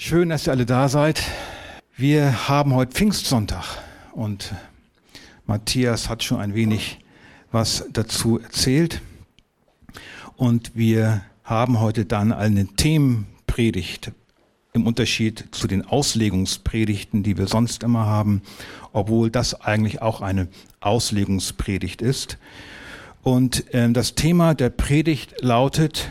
Schön, dass ihr alle da seid. Wir haben heute Pfingstsonntag und Matthias hat schon ein wenig was dazu erzählt. Und wir haben heute dann eine Themenpredigt im Unterschied zu den Auslegungspredigten, die wir sonst immer haben, obwohl das eigentlich auch eine Auslegungspredigt ist. Und äh, das Thema der Predigt lautet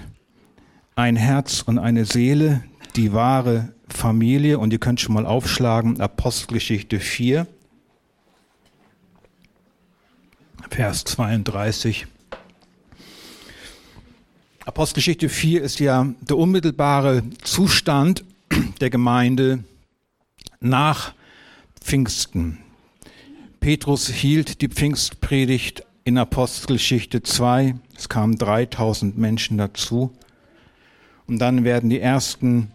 ein Herz und eine Seele, die wahre Familie und ihr könnt schon mal aufschlagen, Apostelgeschichte 4, Vers 32. Apostelgeschichte 4 ist ja der unmittelbare Zustand der Gemeinde nach Pfingsten. Petrus hielt die Pfingstpredigt in Apostelgeschichte 2. Es kamen 3000 Menschen dazu. Und dann werden die ersten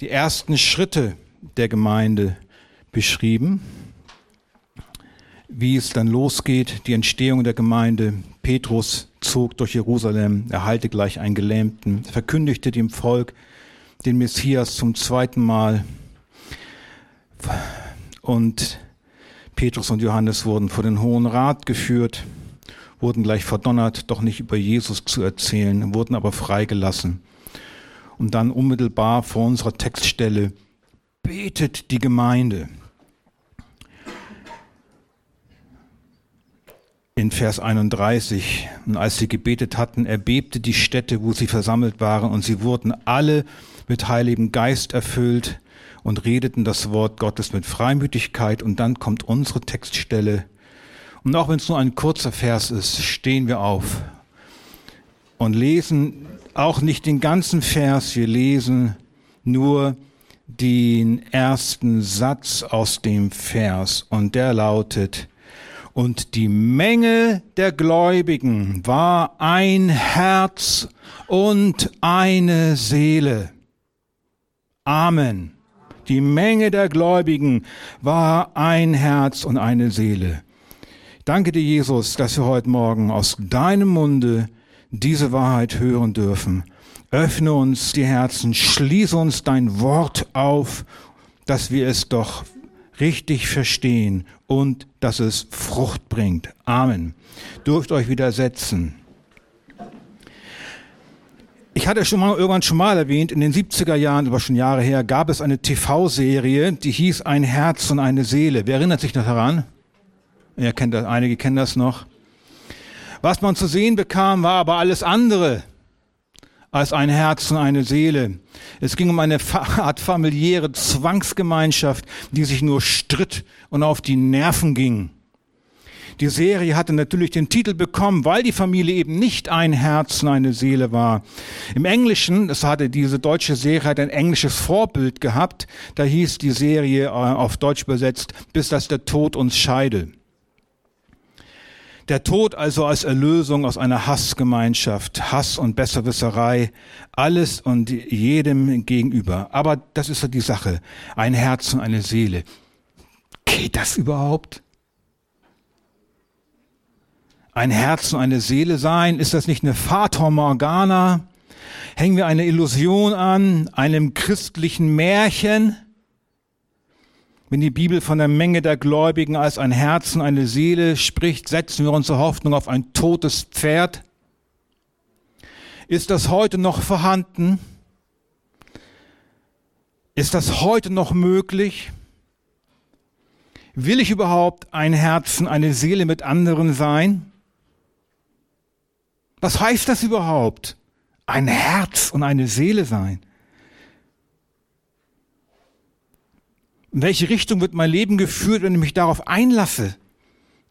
die ersten Schritte der Gemeinde beschrieben, wie es dann losgeht, die Entstehung der Gemeinde. Petrus zog durch Jerusalem, erhalte gleich einen Gelähmten, verkündigte dem Volk den Messias zum zweiten Mal. Und Petrus und Johannes wurden vor den Hohen Rat geführt, wurden gleich verdonnert, doch nicht über Jesus zu erzählen, wurden aber freigelassen und dann unmittelbar vor unserer Textstelle betet die Gemeinde. In Vers 31, und als sie gebetet hatten, erbebte die Stätte, wo sie versammelt waren, und sie wurden alle mit Heiligem Geist erfüllt und redeten das Wort Gottes mit Freimütigkeit. Und dann kommt unsere Textstelle. Und auch wenn es nur ein kurzer Vers ist, stehen wir auf und lesen auch nicht den ganzen Vers, wir lesen nur den ersten Satz aus dem Vers und der lautet, und die Menge der Gläubigen war ein Herz und eine Seele. Amen. Die Menge der Gläubigen war ein Herz und eine Seele. Danke dir, Jesus, dass wir heute Morgen aus deinem Munde diese Wahrheit hören dürfen. Öffne uns die Herzen, schließe uns dein Wort auf, dass wir es doch richtig verstehen und dass es Frucht bringt. Amen. Dürft euch widersetzen. Ich hatte schon mal irgendwann schon mal erwähnt, in den 70er Jahren, aber schon Jahre her, gab es eine TV-Serie, die hieß Ein Herz und eine Seele. Wer erinnert sich noch daran? Ihr kennt das, einige kennen das noch. Was man zu sehen bekam, war aber alles andere als ein Herz und eine Seele. Es ging um eine Art familiäre Zwangsgemeinschaft, die sich nur stritt und auf die Nerven ging. Die Serie hatte natürlich den Titel bekommen, weil die Familie eben nicht ein Herz und eine Seele war. Im Englischen, das hatte diese deutsche Serie ein englisches Vorbild gehabt, da hieß die Serie äh, auf Deutsch übersetzt, bis dass der Tod uns scheide. Der Tod also als Erlösung aus einer Hassgemeinschaft, Hass und Besserwisserei, alles und jedem gegenüber. Aber das ist ja die Sache. Ein Herz und eine Seele. Geht das überhaupt? Ein Herz und eine Seele sein, ist das nicht eine Fata Morgana? Hängen wir eine Illusion an, einem christlichen Märchen? Wenn die Bibel von der Menge der Gläubigen als ein Herz und eine Seele spricht, setzen wir unsere Hoffnung auf ein totes Pferd. Ist das heute noch vorhanden? Ist das heute noch möglich? Will ich überhaupt ein Herz und eine Seele mit anderen sein? Was heißt das überhaupt? Ein Herz und eine Seele sein? In welche Richtung wird mein Leben geführt, wenn ich mich darauf einlasse?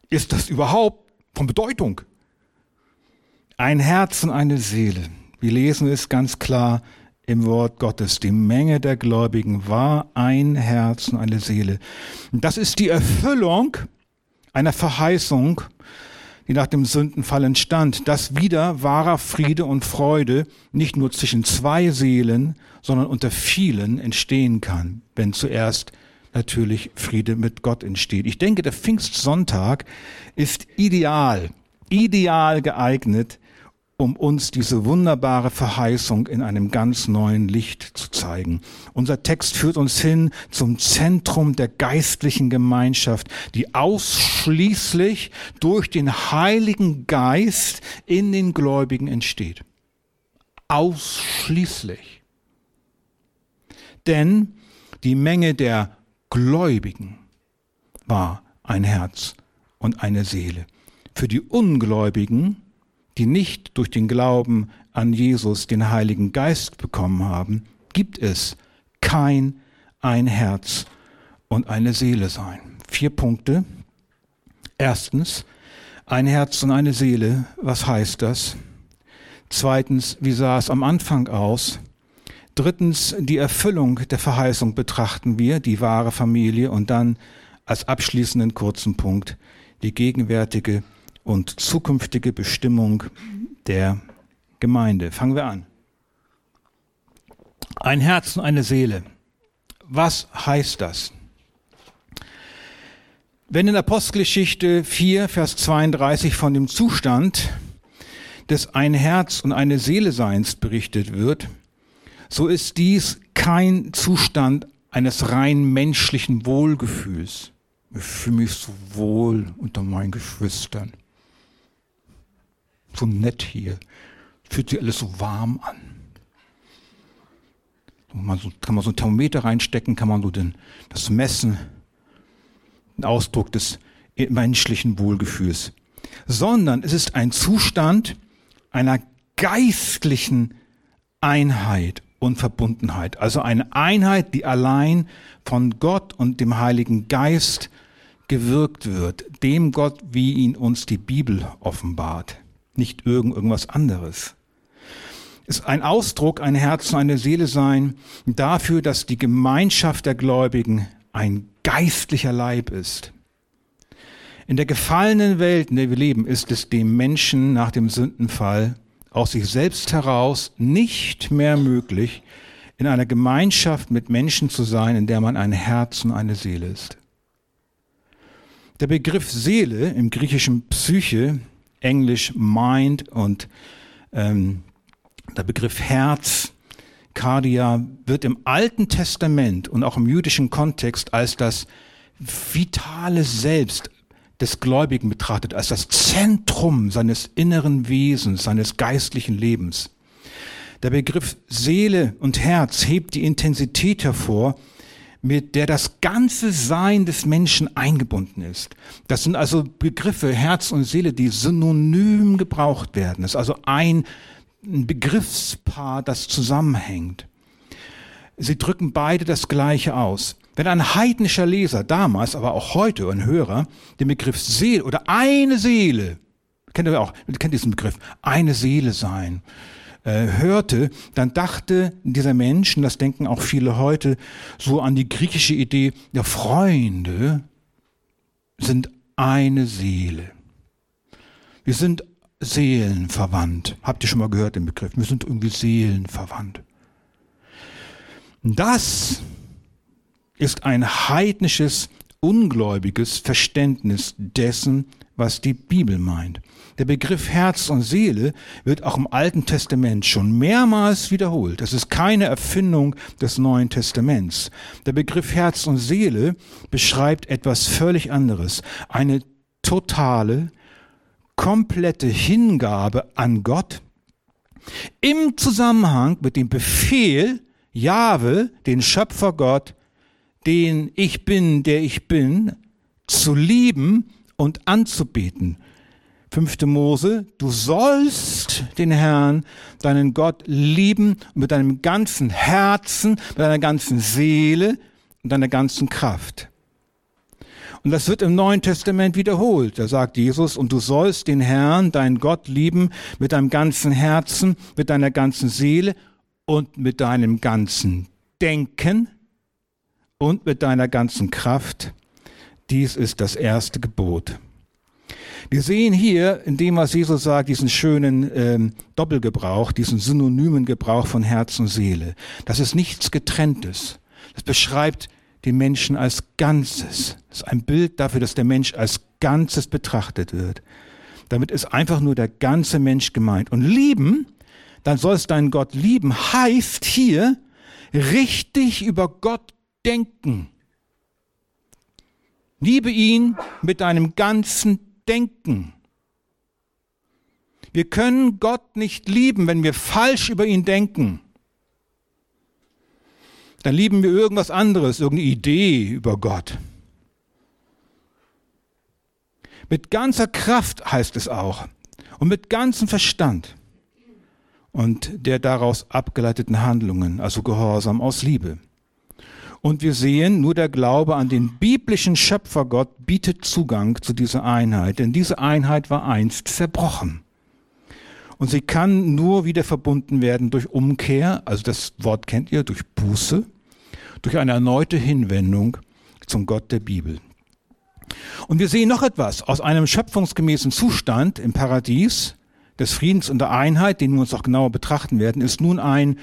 Ist das überhaupt von Bedeutung? Ein Herz und eine Seele. Wir lesen es ganz klar im Wort Gottes. Die Menge der Gläubigen war ein Herz und eine Seele. Und das ist die Erfüllung einer Verheißung, die nach dem Sündenfall entstand, dass wieder wahrer Friede und Freude nicht nur zwischen zwei Seelen, sondern unter vielen entstehen kann, wenn zuerst natürlich Friede mit Gott entsteht. Ich denke, der Pfingstsonntag ist ideal, ideal geeignet, um uns diese wunderbare Verheißung in einem ganz neuen Licht zu zeigen. Unser Text führt uns hin zum Zentrum der geistlichen Gemeinschaft, die ausschließlich durch den Heiligen Geist in den Gläubigen entsteht. Ausschließlich. Denn die Menge der Gläubigen war ein Herz und eine Seele. Für die Ungläubigen die nicht durch den Glauben an Jesus den Heiligen Geist bekommen haben, gibt es kein ein Herz und eine Seele sein. Vier Punkte. Erstens, ein Herz und eine Seele. Was heißt das? Zweitens, wie sah es am Anfang aus? Drittens, die Erfüllung der Verheißung betrachten wir, die wahre Familie. Und dann als abschließenden kurzen Punkt, die gegenwärtige und zukünftige Bestimmung der Gemeinde. Fangen wir an. Ein Herz und eine Seele. Was heißt das? Wenn in Apostelgeschichte 4, Vers 32 von dem Zustand des ein Herz und eine Seele Seins berichtet wird, so ist dies kein Zustand eines rein menschlichen Wohlgefühls. Ich fühle mich so wohl unter meinen Geschwistern so nett hier. Fühlt sich alles so warm an. Man so, kann man so ein Thermometer reinstecken, kann man so den, das messen. Ein Ausdruck des menschlichen Wohlgefühls. Sondern es ist ein Zustand einer geistlichen Einheit und Verbundenheit. Also eine Einheit, die allein von Gott und dem Heiligen Geist gewirkt wird. Dem Gott, wie ihn uns die Bibel offenbart nicht irgend irgendwas anderes. Ist ein Ausdruck, ein Herz und eine Seele sein dafür, dass die Gemeinschaft der Gläubigen ein geistlicher Leib ist. In der gefallenen Welt, in der wir leben, ist es dem Menschen nach dem Sündenfall aus sich selbst heraus nicht mehr möglich, in einer Gemeinschaft mit Menschen zu sein, in der man ein Herz und eine Seele ist. Der Begriff Seele im griechischen Psyche Englisch Mind und ähm, der Begriff Herz, Cardia, wird im Alten Testament und auch im jüdischen Kontext als das vitale Selbst des Gläubigen betrachtet, als das Zentrum seines inneren Wesens, seines geistlichen Lebens. Der Begriff Seele und Herz hebt die Intensität hervor, mit der das ganze Sein des Menschen eingebunden ist. Das sind also Begriffe Herz und Seele, die synonym gebraucht werden. Das ist also ein Begriffspaar, das zusammenhängt. Sie drücken beide das Gleiche aus. Wenn ein heidnischer Leser damals, aber auch heute ein Hörer, den Begriff Seele oder eine Seele, kennt ihr auch, kennt diesen Begriff, eine Seele sein, äh, hörte, dann dachte dieser Mensch, und das denken auch viele heute, so an die griechische Idee, der Freunde sind eine Seele. Wir sind seelenverwandt. Habt ihr schon mal gehört den Begriff? Wir sind irgendwie seelenverwandt. Das ist ein heidnisches, ungläubiges Verständnis dessen, was die Bibel meint. Der Begriff Herz und Seele wird auch im Alten Testament schon mehrmals wiederholt. Das ist keine Erfindung des Neuen Testaments. Der Begriff Herz und Seele beschreibt etwas völlig anderes. Eine totale, komplette Hingabe an Gott im Zusammenhang mit dem Befehl, Jahwe, den Schöpfer Gott, den ich bin, der ich bin, zu lieben und anzubeten. Fünfte Mose, du sollst den Herrn, deinen Gott lieben mit deinem ganzen Herzen, mit deiner ganzen Seele und deiner ganzen Kraft. Und das wird im Neuen Testament wiederholt. Da sagt Jesus, und du sollst den Herrn, deinen Gott lieben mit deinem ganzen Herzen, mit deiner ganzen Seele und mit deinem ganzen Denken und mit deiner ganzen Kraft. Dies ist das erste Gebot. Wir sehen hier in dem, was Jesus sagt, diesen schönen ähm, Doppelgebrauch, diesen synonymen Gebrauch von Herz und Seele. Das ist nichts Getrenntes. Das beschreibt den Menschen als Ganzes. Das ist ein Bild dafür, dass der Mensch als Ganzes betrachtet wird. Damit ist einfach nur der ganze Mensch gemeint. Und lieben, dann sollst deinen Gott lieben, heißt hier richtig über Gott denken. Liebe ihn mit deinem ganzen Denken. Wir können Gott nicht lieben, wenn wir falsch über ihn denken. Dann lieben wir irgendwas anderes, irgendeine Idee über Gott. Mit ganzer Kraft heißt es auch und mit ganzem Verstand und der daraus abgeleiteten Handlungen, also Gehorsam aus Liebe. Und wir sehen, nur der Glaube an den biblischen Schöpfergott bietet Zugang zu dieser Einheit, denn diese Einheit war einst zerbrochen. Und sie kann nur wieder verbunden werden durch Umkehr, also das Wort kennt ihr, durch Buße, durch eine erneute Hinwendung zum Gott der Bibel. Und wir sehen noch etwas. Aus einem schöpfungsgemäßen Zustand im Paradies des Friedens und der Einheit, den wir uns auch genauer betrachten werden, ist nun ein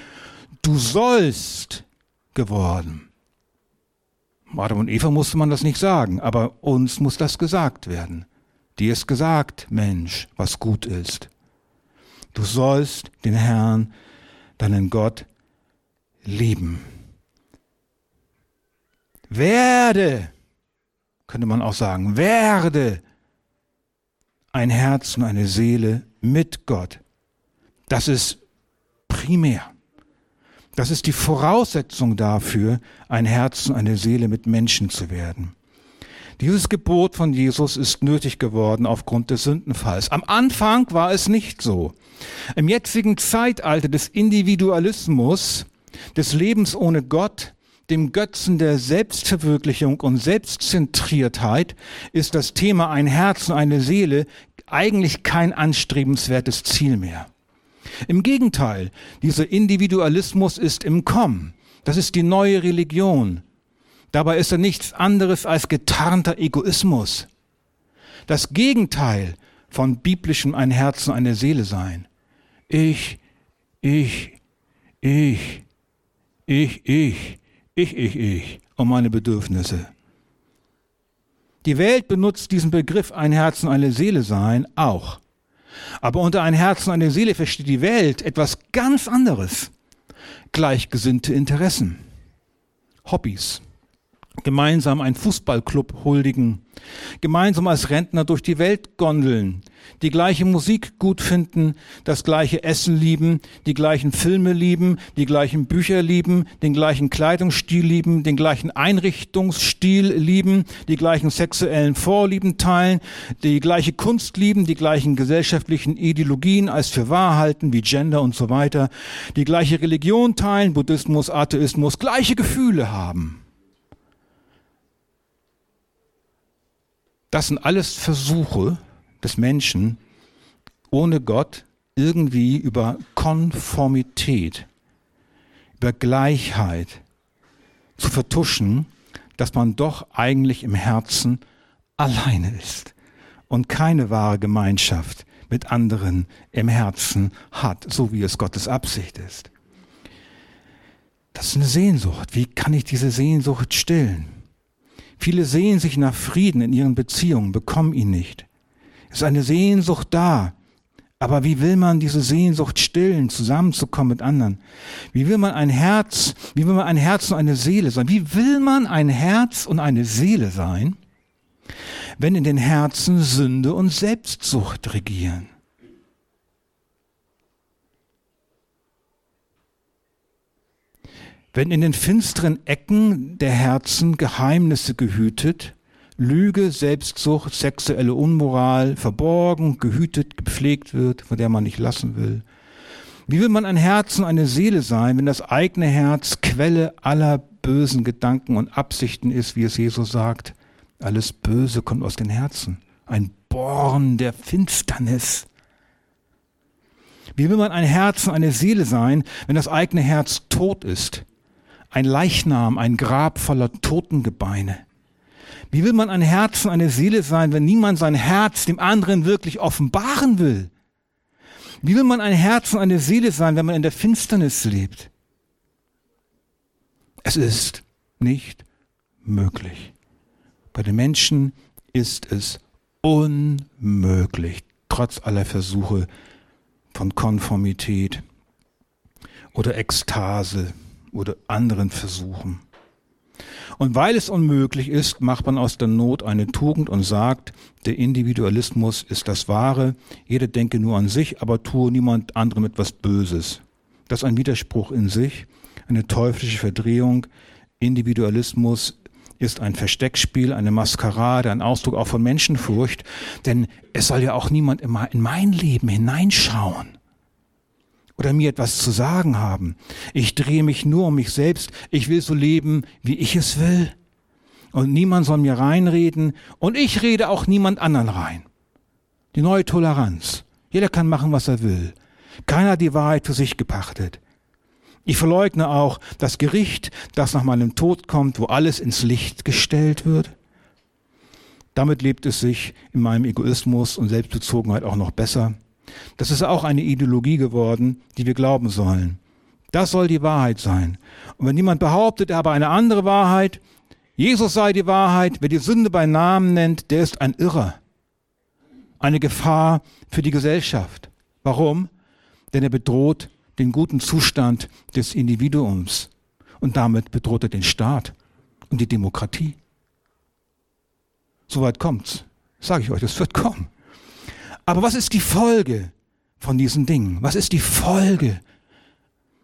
Du sollst geworden. Adam und Eva musste man das nicht sagen, aber uns muss das gesagt werden. Dir ist gesagt, Mensch, was gut ist. Du sollst den Herrn, deinen Gott, lieben. Werde, könnte man auch sagen, werde ein Herz und eine Seele mit Gott. Das ist primär. Das ist die Voraussetzung dafür, ein Herz und eine Seele mit Menschen zu werden. Dieses Gebot von Jesus ist nötig geworden aufgrund des Sündenfalls. Am Anfang war es nicht so. Im jetzigen Zeitalter des Individualismus, des Lebens ohne Gott, dem Götzen der Selbstverwirklichung und Selbstzentriertheit ist das Thema ein Herz und eine Seele eigentlich kein anstrebenswertes Ziel mehr. Im Gegenteil, dieser Individualismus ist im Kommen. Das ist die neue Religion. Dabei ist er nichts anderes als getarnter Egoismus. Das Gegenteil von biblischem ein Herz und eine Seele sein. Ich, ich, ich, ich, ich, ich, ich, ich um meine Bedürfnisse. Die Welt benutzt diesen Begriff ein Herz und eine Seele sein auch. Aber unter ein Herz und eine Seele versteht die Welt etwas ganz anderes. Gleichgesinnte Interessen, Hobbys, gemeinsam einen Fußballclub huldigen, gemeinsam als Rentner durch die Welt gondeln, die gleiche Musik gut finden, das gleiche Essen lieben, die gleichen Filme lieben, die gleichen Bücher lieben, den gleichen Kleidungsstil lieben, den gleichen Einrichtungsstil lieben, die gleichen sexuellen Vorlieben teilen, die gleiche Kunst lieben, die gleichen gesellschaftlichen Ideologien als für wahr halten, wie Gender und so weiter, die gleiche Religion teilen, Buddhismus, Atheismus, gleiche Gefühle haben. Das sind alles Versuche des Menschen, ohne Gott irgendwie über Konformität, über Gleichheit zu vertuschen, dass man doch eigentlich im Herzen alleine ist und keine wahre Gemeinschaft mit anderen im Herzen hat, so wie es Gottes Absicht ist. Das ist eine Sehnsucht. Wie kann ich diese Sehnsucht stillen? Viele sehen sich nach Frieden in ihren Beziehungen, bekommen ihn nicht. Es ist eine Sehnsucht da. Aber wie will man diese Sehnsucht stillen, zusammenzukommen mit anderen? Wie will man ein Herz, wie will man ein Herz und eine Seele sein? Wie will man ein Herz und eine Seele sein, wenn in den Herzen Sünde und Selbstsucht regieren? Wenn in den finsteren Ecken der Herzen Geheimnisse gehütet, Lüge, Selbstsucht, sexuelle Unmoral verborgen, gehütet, gepflegt wird, von der man nicht lassen will. Wie will man ein Herz und eine Seele sein, wenn das eigene Herz Quelle aller bösen Gedanken und Absichten ist, wie es Jesus sagt? Alles Böse kommt aus den Herzen. Ein Born der Finsternis. Wie will man ein Herz und eine Seele sein, wenn das eigene Herz tot ist? Ein Leichnam, ein Grab voller Totengebeine. Wie will man ein Herz und eine Seele sein, wenn niemand sein Herz dem anderen wirklich offenbaren will? Wie will man ein Herz und eine Seele sein, wenn man in der Finsternis lebt? Es ist nicht möglich. Bei den Menschen ist es unmöglich. trotz aller Versuche von Konformität oder Ekstase oder anderen Versuchen. Und weil es unmöglich ist, macht man aus der Not eine Tugend und sagt, der Individualismus ist das Wahre, jeder denke nur an sich, aber tue niemand anderem etwas Böses. Das ist ein Widerspruch in sich, eine teuflische Verdrehung. Individualismus ist ein Versteckspiel, eine Maskerade, ein Ausdruck auch von Menschenfurcht, denn es soll ja auch niemand in mein Leben hineinschauen oder mir etwas zu sagen haben. Ich drehe mich nur um mich selbst. Ich will so leben, wie ich es will. Und niemand soll mir reinreden. Und ich rede auch niemand anderen rein. Die neue Toleranz. Jeder kann machen, was er will. Keiner hat die Wahrheit für sich gepachtet. Ich verleugne auch das Gericht, das nach meinem Tod kommt, wo alles ins Licht gestellt wird. Damit lebt es sich in meinem Egoismus und Selbstbezogenheit auch noch besser. Das ist auch eine Ideologie geworden, die wir glauben sollen. Das soll die Wahrheit sein. Und wenn jemand behauptet, er habe eine andere Wahrheit, Jesus sei die Wahrheit, wer die Sünde bei Namen nennt, der ist ein Irrer. Eine Gefahr für die Gesellschaft. Warum? Denn er bedroht den guten Zustand des Individuums. Und damit bedroht er den Staat und die Demokratie. Soweit kommt's. Sage ich euch, das wird kommen. Aber was ist die Folge von diesen Dingen? Was ist die Folge?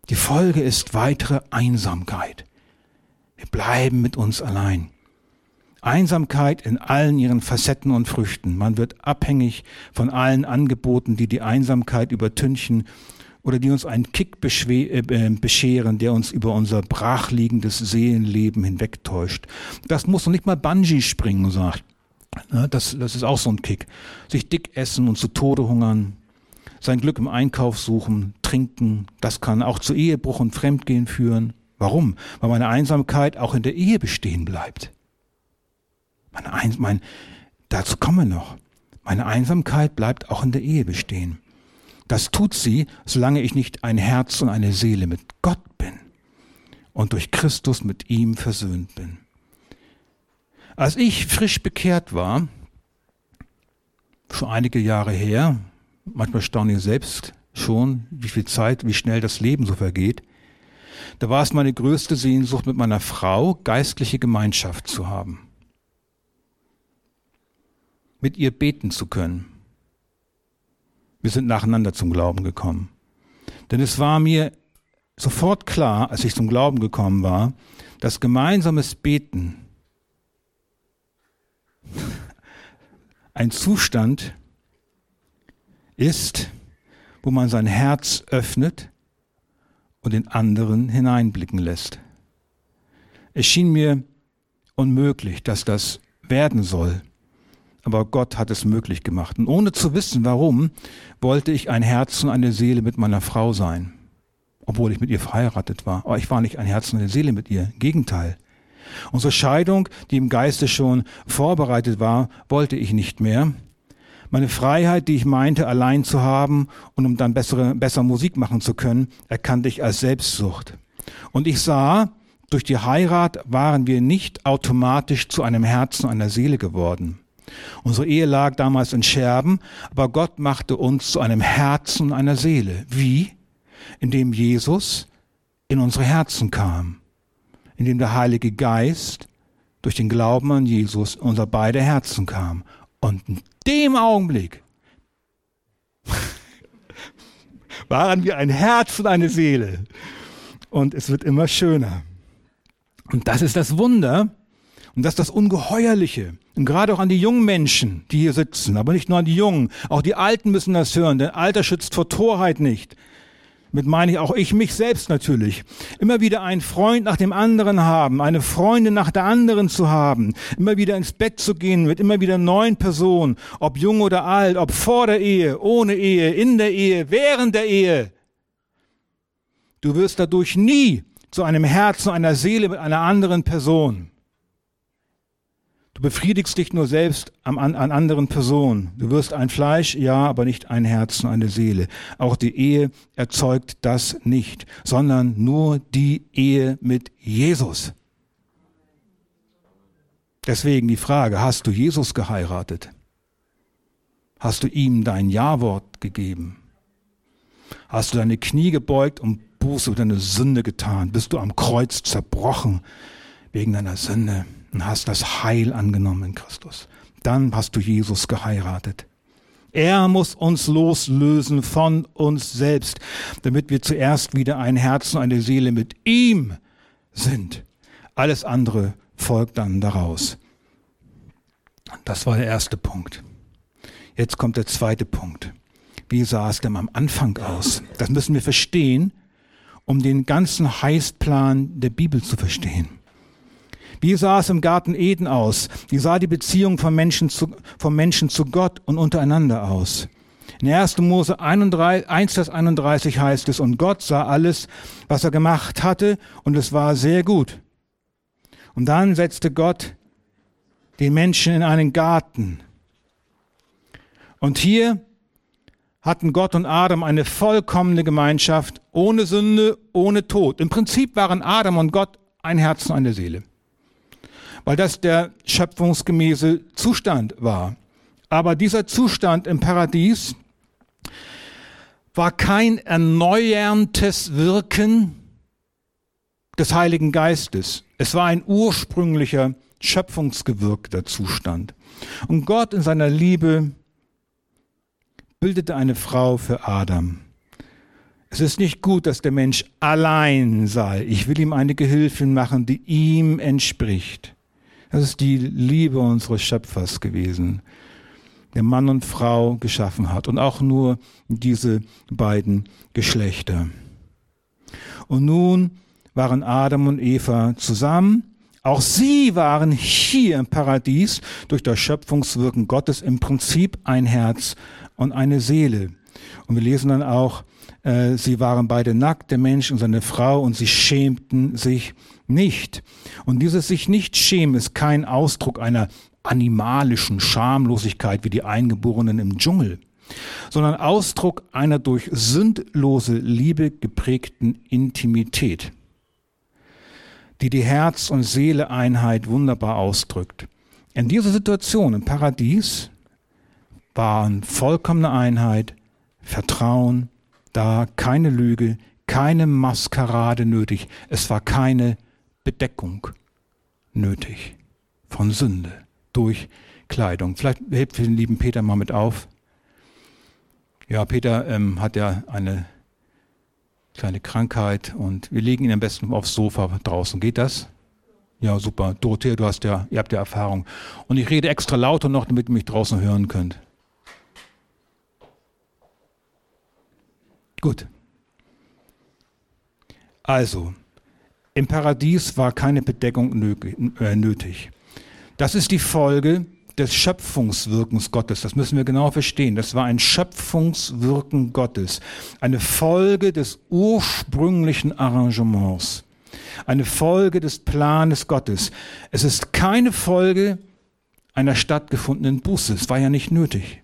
Die Folge ist weitere Einsamkeit. Wir bleiben mit uns allein. Einsamkeit in allen ihren Facetten und Früchten. Man wird abhängig von allen Angeboten, die die Einsamkeit übertünchen oder die uns einen Kick äh, bescheren, der uns über unser brachliegendes Seelenleben hinwegtäuscht. Das muss noch nicht mal Bungee springen, sagt. Ne, das, das ist auch so ein Kick. Sich dick essen und zu Tode hungern, sein Glück im Einkauf suchen, trinken, das kann auch zu Ehebruch und Fremdgehen führen. Warum? Weil meine Einsamkeit auch in der Ehe bestehen bleibt. Meine Eins mein, dazu kommen wir noch. Meine Einsamkeit bleibt auch in der Ehe bestehen. Das tut sie, solange ich nicht ein Herz und eine Seele mit Gott bin und durch Christus mit ihm versöhnt bin. Als ich frisch bekehrt war, schon einige Jahre her, manchmal staune ich selbst schon, wie viel Zeit, wie schnell das Leben so vergeht, da war es meine größte Sehnsucht, mit meiner Frau geistliche Gemeinschaft zu haben. Mit ihr beten zu können. Wir sind nacheinander zum Glauben gekommen. Denn es war mir sofort klar, als ich zum Glauben gekommen war, dass gemeinsames Beten ein Zustand ist, wo man sein Herz öffnet und den anderen hineinblicken lässt. Es schien mir unmöglich, dass das werden soll, aber Gott hat es möglich gemacht. Und ohne zu wissen, warum, wollte ich ein Herz und eine Seele mit meiner Frau sein, obwohl ich mit ihr verheiratet war. Aber ich war nicht ein Herz und eine Seele mit ihr. Gegenteil. Unsere Scheidung, die im Geiste schon vorbereitet war, wollte ich nicht mehr. Meine Freiheit, die ich meinte, allein zu haben und um dann bessere, besser Musik machen zu können, erkannte ich als Selbstsucht. Und ich sah, durch die Heirat waren wir nicht automatisch zu einem Herzen, einer Seele geworden. Unsere Ehe lag damals in Scherben, aber Gott machte uns zu einem Herzen, einer Seele. Wie? Indem Jesus in unsere Herzen kam in dem der Heilige Geist durch den Glauben an Jesus unser beide Herzen kam. Und in dem Augenblick waren wir ein Herz und eine Seele. Und es wird immer schöner. Und das ist das Wunder und das ist das Ungeheuerliche. Und gerade auch an die jungen Menschen, die hier sitzen, aber nicht nur an die Jungen, auch die Alten müssen das hören, denn Alter schützt vor Torheit nicht. Mit meine ich auch ich mich selbst natürlich. Immer wieder einen Freund nach dem anderen haben, eine Freundin nach der anderen zu haben, immer wieder ins Bett zu gehen mit immer wieder neuen Personen, ob jung oder alt, ob vor der Ehe, ohne Ehe, in der Ehe, während der Ehe. Du wirst dadurch nie zu einem Herzen, einer Seele mit einer anderen Person. Du befriedigst dich nur selbst an, an anderen Personen. Du wirst ein Fleisch, ja, aber nicht ein Herz und eine Seele. Auch die Ehe erzeugt das nicht, sondern nur die Ehe mit Jesus. Deswegen die Frage, hast du Jesus geheiratet? Hast du ihm dein Ja-Wort gegeben? Hast du deine Knie gebeugt und Buße über deine Sünde getan? Bist du am Kreuz zerbrochen wegen deiner Sünde und hast das Heil angenommen in Christus? Dann hast du Jesus geheiratet. Er muss uns loslösen von uns selbst, damit wir zuerst wieder ein Herz und eine Seele mit ihm sind. Alles andere folgt dann daraus. Das war der erste Punkt. Jetzt kommt der zweite Punkt. Wie sah es denn am Anfang aus? Das müssen wir verstehen, um den ganzen Heilsplan der Bibel zu verstehen. Wie sah es im Garten Eden aus? Wie sah die Beziehung vom Menschen zu, vom Menschen zu Gott und untereinander aus? In 1. Mose 31, 1, Vers 31 heißt es, und Gott sah alles, was er gemacht hatte, und es war sehr gut. Und dann setzte Gott den Menschen in einen Garten. Und hier hatten Gott und Adam eine vollkommene Gemeinschaft, ohne Sünde, ohne Tod. Im Prinzip waren Adam und Gott ein Herz und eine Seele, weil das der schöpfungsgemäße Zustand war. Aber dieser Zustand im Paradies war kein erneuerndes Wirken des Heiligen Geistes. Es war ein ursprünglicher, schöpfungsgewirkter Zustand. Und Gott in seiner Liebe bildete eine Frau für Adam. Es ist nicht gut, dass der Mensch allein sei. Ich will ihm eine Gehilfin machen, die ihm entspricht. Das ist die Liebe unseres Schöpfers gewesen, der Mann und Frau geschaffen hat und auch nur diese beiden Geschlechter. Und nun waren Adam und Eva zusammen. Auch sie waren hier im Paradies durch das Schöpfungswirken Gottes im Prinzip ein Herz und eine Seele. Und wir lesen dann auch, äh, sie waren beide nackt, der Mensch und seine Frau, und sie schämten sich nicht. Und dieses sich nicht schämen ist kein Ausdruck einer animalischen Schamlosigkeit wie die Eingeborenen im Dschungel, sondern Ausdruck einer durch sündlose Liebe geprägten Intimität, die die Herz- und Seeleeinheit wunderbar ausdrückt. In dieser Situation im Paradies waren vollkommene Einheit, Vertrauen, da keine Lüge, keine Maskerade nötig. Es war keine Bedeckung nötig von Sünde durch Kleidung. Vielleicht hebt den lieben Peter mal mit auf. Ja, Peter ähm, hat ja eine kleine Krankheit und wir legen ihn am besten aufs Sofa draußen. Geht das? Ja, super. Dorothea, du hast ja, ihr habt ja Erfahrung. Und ich rede extra lauter noch, damit ihr mich draußen hören könnt. Gut. Also, im Paradies war keine Bedeckung äh, nötig. Das ist die Folge des Schöpfungswirkens Gottes. Das müssen wir genau verstehen. Das war ein Schöpfungswirken Gottes. Eine Folge des ursprünglichen Arrangements. Eine Folge des Planes Gottes. Es ist keine Folge einer stattgefundenen Buße. Es war ja nicht nötig.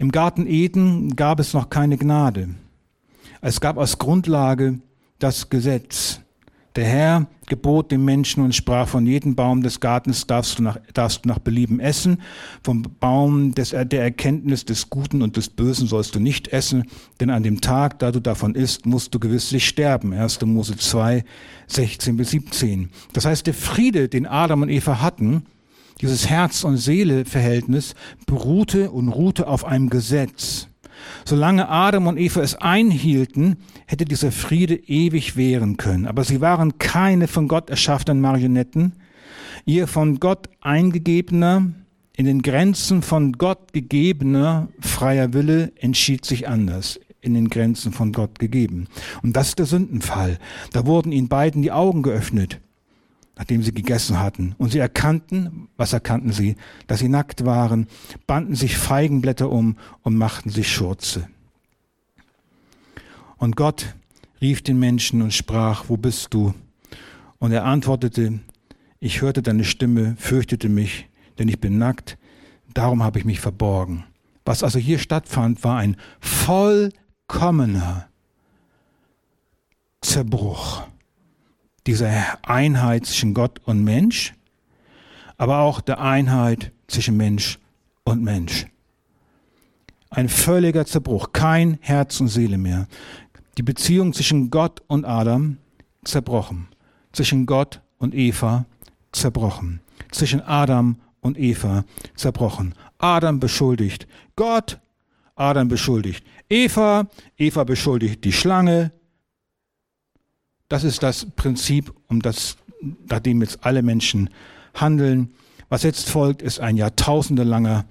Im Garten Eden gab es noch keine Gnade. Es gab als Grundlage das Gesetz. Der Herr gebot dem Menschen und sprach, von jedem Baum des Gartens darfst du nach, darfst du nach Belieben essen, vom Baum des, der Erkenntnis des Guten und des Bösen sollst du nicht essen, denn an dem Tag, da du davon isst, musst du gewisslich sterben. 1. Mose 2, 16 bis 17. Das heißt, der Friede, den Adam und Eva hatten, dieses Herz- und Seele-Verhältnis beruhte und ruhte auf einem Gesetz. Solange Adam und Eva es einhielten, hätte dieser Friede ewig währen können. Aber sie waren keine von Gott erschaffenen Marionetten. Ihr von Gott eingegebener, in den Grenzen von Gott gegebener freier Wille entschied sich anders in den Grenzen von Gott gegeben. Und das ist der Sündenfall. Da wurden ihnen beiden die Augen geöffnet nachdem sie gegessen hatten. Und sie erkannten, was erkannten sie? Dass sie nackt waren, banden sich Feigenblätter um und machten sich Schurze. Und Gott rief den Menschen und sprach, wo bist du? Und er antwortete, ich hörte deine Stimme, fürchtete mich, denn ich bin nackt, darum habe ich mich verborgen. Was also hier stattfand, war ein vollkommener Zerbruch dieser Einheit zwischen Gott und Mensch, aber auch der Einheit zwischen Mensch und Mensch. Ein völliger Zerbruch, kein Herz und Seele mehr. Die Beziehung zwischen Gott und Adam zerbrochen, zwischen Gott und Eva zerbrochen, zwischen Adam und Eva zerbrochen. Adam beschuldigt Gott, Adam beschuldigt Eva, Eva beschuldigt die Schlange. Das ist das Prinzip, um das, nachdem jetzt alle Menschen handeln. Was jetzt folgt, ist ein jahrtausendelanger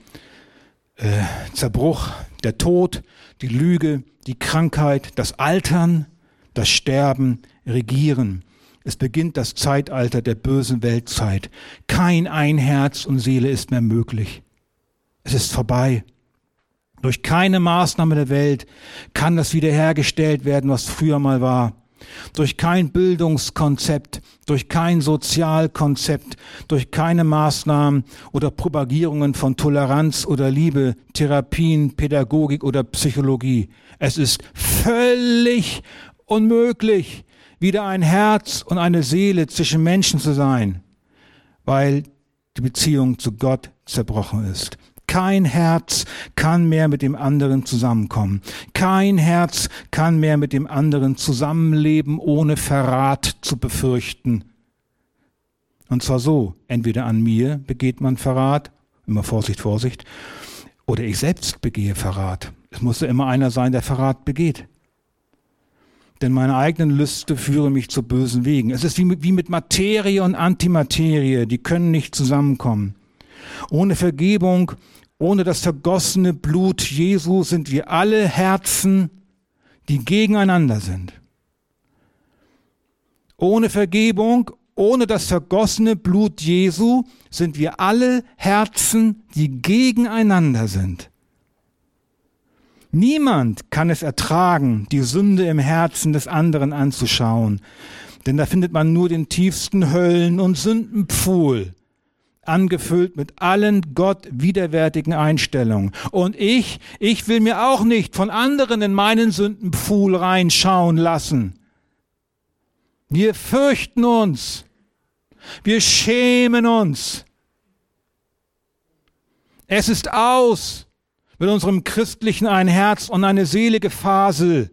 äh, Zerbruch, der Tod, die Lüge, die Krankheit, das Altern, das Sterben, Regieren. Es beginnt das Zeitalter der bösen Weltzeit. Kein ein Herz und Seele ist mehr möglich. Es ist vorbei. Durch keine Maßnahme der Welt kann das wiederhergestellt werden, was früher mal war. Durch kein Bildungskonzept, durch kein Sozialkonzept, durch keine Maßnahmen oder Propagierungen von Toleranz oder Liebe, Therapien, Pädagogik oder Psychologie. Es ist völlig unmöglich, wieder ein Herz und eine Seele zwischen Menschen zu sein, weil die Beziehung zu Gott zerbrochen ist. Kein Herz kann mehr mit dem anderen zusammenkommen. Kein Herz kann mehr mit dem anderen zusammenleben, ohne Verrat zu befürchten. Und zwar so, entweder an mir begeht man Verrat, immer Vorsicht, Vorsicht, oder ich selbst begehe Verrat. Es muss ja immer einer sein, der Verrat begeht. Denn meine eigenen Lüste führen mich zu bösen Wegen. Es ist wie mit, wie mit Materie und Antimaterie, die können nicht zusammenkommen. Ohne Vergebung ohne das vergossene Blut Jesu sind wir alle Herzen, die gegeneinander sind. Ohne Vergebung, ohne das vergossene Blut Jesu sind wir alle Herzen, die gegeneinander sind. Niemand kann es ertragen, die Sünde im Herzen des anderen anzuschauen, denn da findet man nur den tiefsten Höllen- und Sündenpfuhl angefüllt mit allen Gott widerwärtigen Einstellungen. Und ich, ich will mir auch nicht von anderen in meinen Sündenpfuhl reinschauen lassen. Wir fürchten uns. Wir schämen uns. Es ist aus mit unserem christlichen ein Herz und eine selige Fasel.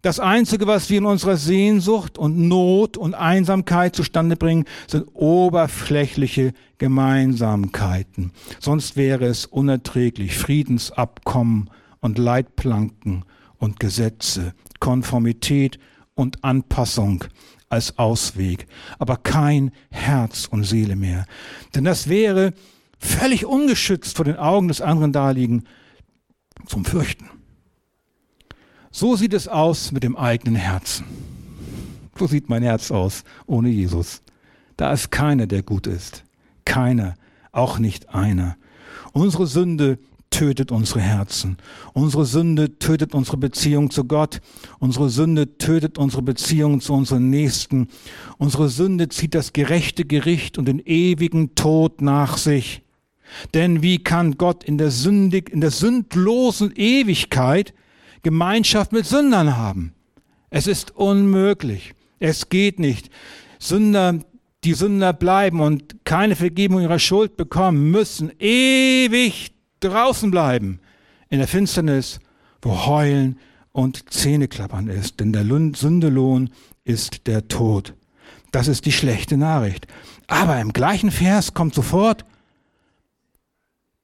Das Einzige, was wir in unserer Sehnsucht und Not und Einsamkeit zustande bringen, sind oberflächliche Gemeinsamkeiten. Sonst wäre es unerträglich. Friedensabkommen und Leitplanken und Gesetze, Konformität und Anpassung als Ausweg, aber kein Herz und Seele mehr. Denn das wäre völlig ungeschützt vor den Augen des anderen daliegen zum Fürchten. So sieht es aus mit dem eigenen Herzen. So sieht mein Herz aus ohne Jesus. Da ist keiner, der gut ist. Keiner, auch nicht einer. Unsere Sünde tötet unsere Herzen. Unsere Sünde tötet unsere Beziehung zu Gott. Unsere Sünde tötet unsere Beziehung zu unseren Nächsten. Unsere Sünde zieht das gerechte Gericht und den ewigen Tod nach sich. Denn wie kann Gott in der sündig, in der sündlosen Ewigkeit Gemeinschaft mit Sündern haben. Es ist unmöglich. Es geht nicht. Sünder, die Sünder bleiben und keine Vergebung ihrer Schuld bekommen, müssen ewig draußen bleiben. In der Finsternis, wo Heulen und Zähneklappern ist. Denn der Sündelohn ist der Tod. Das ist die schlechte Nachricht. Aber im gleichen Vers kommt sofort,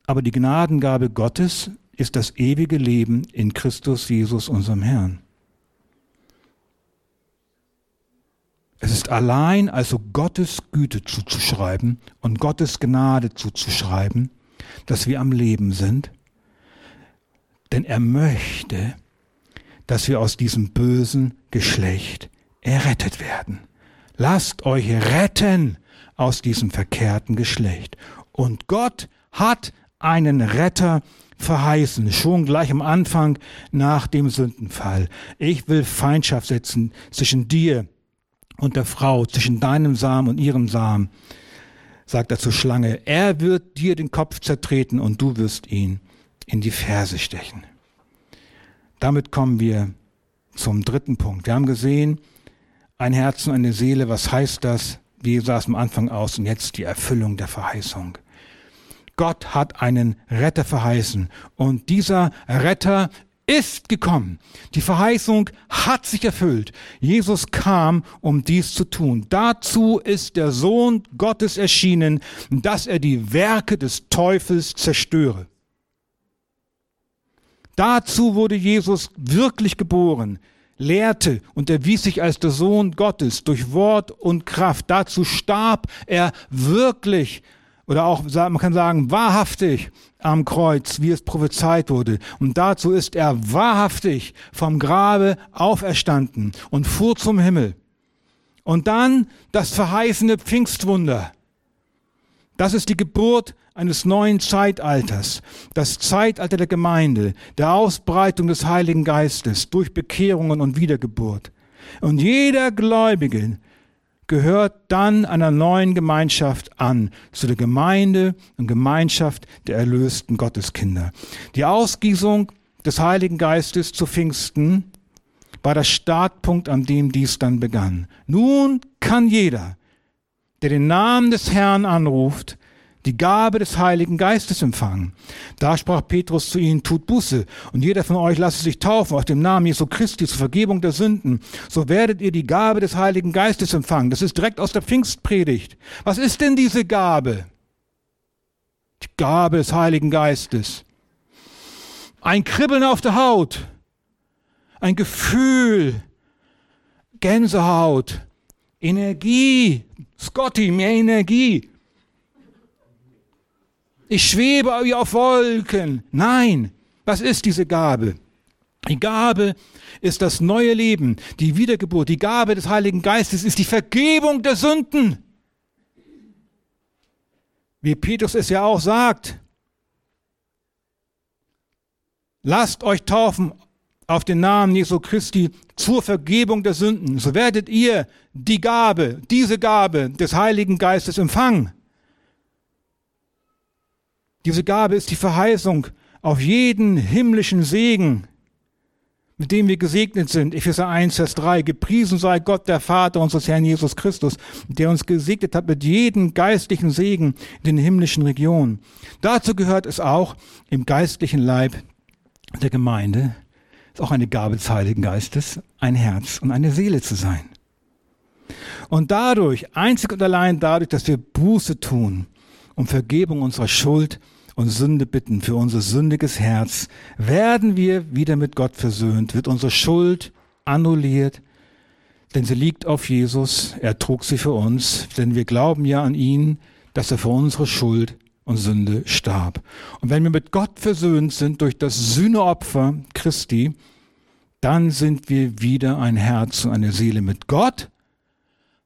aber die Gnadengabe Gottes ist das ewige Leben in Christus Jesus, unserem Herrn. Es ist allein also Gottes Güte zuzuschreiben und Gottes Gnade zuzuschreiben, dass wir am Leben sind. Denn er möchte, dass wir aus diesem bösen Geschlecht errettet werden. Lasst euch retten aus diesem verkehrten Geschlecht. Und Gott hat einen Retter verheißen, schon gleich am Anfang nach dem Sündenfall. Ich will Feindschaft setzen zwischen dir und der Frau, zwischen deinem Samen und ihrem Samen, sagt er zur Schlange. Er wird dir den Kopf zertreten und du wirst ihn in die Ferse stechen. Damit kommen wir zum dritten Punkt. Wir haben gesehen, ein Herz und eine Seele, was heißt das? Wie sah es am Anfang aus und jetzt die Erfüllung der Verheißung. Gott hat einen Retter verheißen. Und dieser Retter ist gekommen. Die Verheißung hat sich erfüllt. Jesus kam, um dies zu tun. Dazu ist der Sohn Gottes erschienen, dass er die Werke des Teufels zerstöre. Dazu wurde Jesus wirklich geboren, lehrte und erwies sich als der Sohn Gottes durch Wort und Kraft. Dazu starb er wirklich oder auch, man kann sagen, wahrhaftig am Kreuz, wie es prophezeit wurde. Und dazu ist er wahrhaftig vom Grabe auferstanden und fuhr zum Himmel. Und dann das verheißene Pfingstwunder. Das ist die Geburt eines neuen Zeitalters, das Zeitalter der Gemeinde, der Ausbreitung des Heiligen Geistes durch Bekehrungen und Wiedergeburt. Und jeder Gläubige gehört dann einer neuen Gemeinschaft an, zu der Gemeinde und Gemeinschaft der erlösten Gotteskinder. Die Ausgießung des Heiligen Geistes zu Pfingsten war der Startpunkt, an dem dies dann begann. Nun kann jeder, der den Namen des Herrn anruft, die Gabe des Heiligen Geistes empfangen. Da sprach Petrus zu ihnen, tut Buße und jeder von euch lasse sich taufen auf dem Namen Jesu Christi zur Vergebung der Sünden. So werdet ihr die Gabe des Heiligen Geistes empfangen. Das ist direkt aus der Pfingstpredigt. Was ist denn diese Gabe? Die Gabe des Heiligen Geistes. Ein Kribbeln auf der Haut. Ein Gefühl. Gänsehaut. Energie. Scotty, mehr Energie ich schwebe wie auf Wolken. Nein, was ist diese Gabe? Die Gabe ist das neue Leben, die Wiedergeburt. Die Gabe des Heiligen Geistes ist die Vergebung der Sünden. Wie Petrus es ja auch sagt. Lasst euch taufen auf den Namen Jesu Christi zur Vergebung der Sünden. So werdet ihr die Gabe, diese Gabe des Heiligen Geistes empfangen. Diese Gabe ist die Verheißung auf jeden himmlischen Segen, mit dem wir gesegnet sind. Epheser 1, Vers 3. Gepriesen sei Gott, der Vater unseres Herrn Jesus Christus, der uns gesegnet hat mit jedem geistlichen Segen in den himmlischen Regionen. Dazu gehört es auch im geistlichen Leib der Gemeinde, ist auch eine Gabe des Heiligen Geistes, ein Herz und eine Seele zu sein. Und dadurch, einzig und allein dadurch, dass wir Buße tun, um Vergebung unserer Schuld und Sünde bitten für unser sündiges Herz, werden wir wieder mit Gott versöhnt, wird unsere Schuld annulliert, denn sie liegt auf Jesus, er trug sie für uns, denn wir glauben ja an ihn, dass er für unsere Schuld und Sünde starb. Und wenn wir mit Gott versöhnt sind durch das Sühneopfer Christi, dann sind wir wieder ein Herz und eine Seele mit Gott,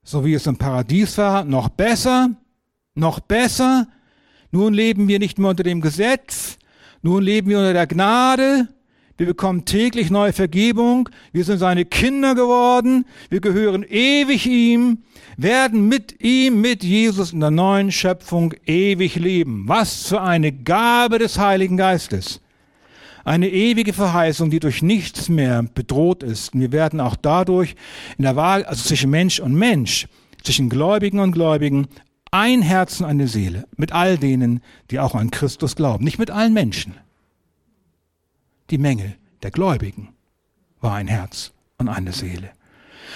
so wie es im Paradies war, noch besser, noch besser, nun leben wir nicht mehr unter dem Gesetz, nun leben wir unter der Gnade, wir bekommen täglich neue Vergebung, wir sind seine Kinder geworden, wir gehören ewig ihm, werden mit ihm, mit Jesus in der neuen Schöpfung ewig leben. Was für eine Gabe des Heiligen Geistes. Eine ewige Verheißung, die durch nichts mehr bedroht ist. Und wir werden auch dadurch in der Wahl, also zwischen Mensch und Mensch, zwischen Gläubigen und Gläubigen, ein Herz und eine Seele mit all denen, die auch an Christus glauben, nicht mit allen Menschen. Die Menge der Gläubigen war ein Herz und eine Seele.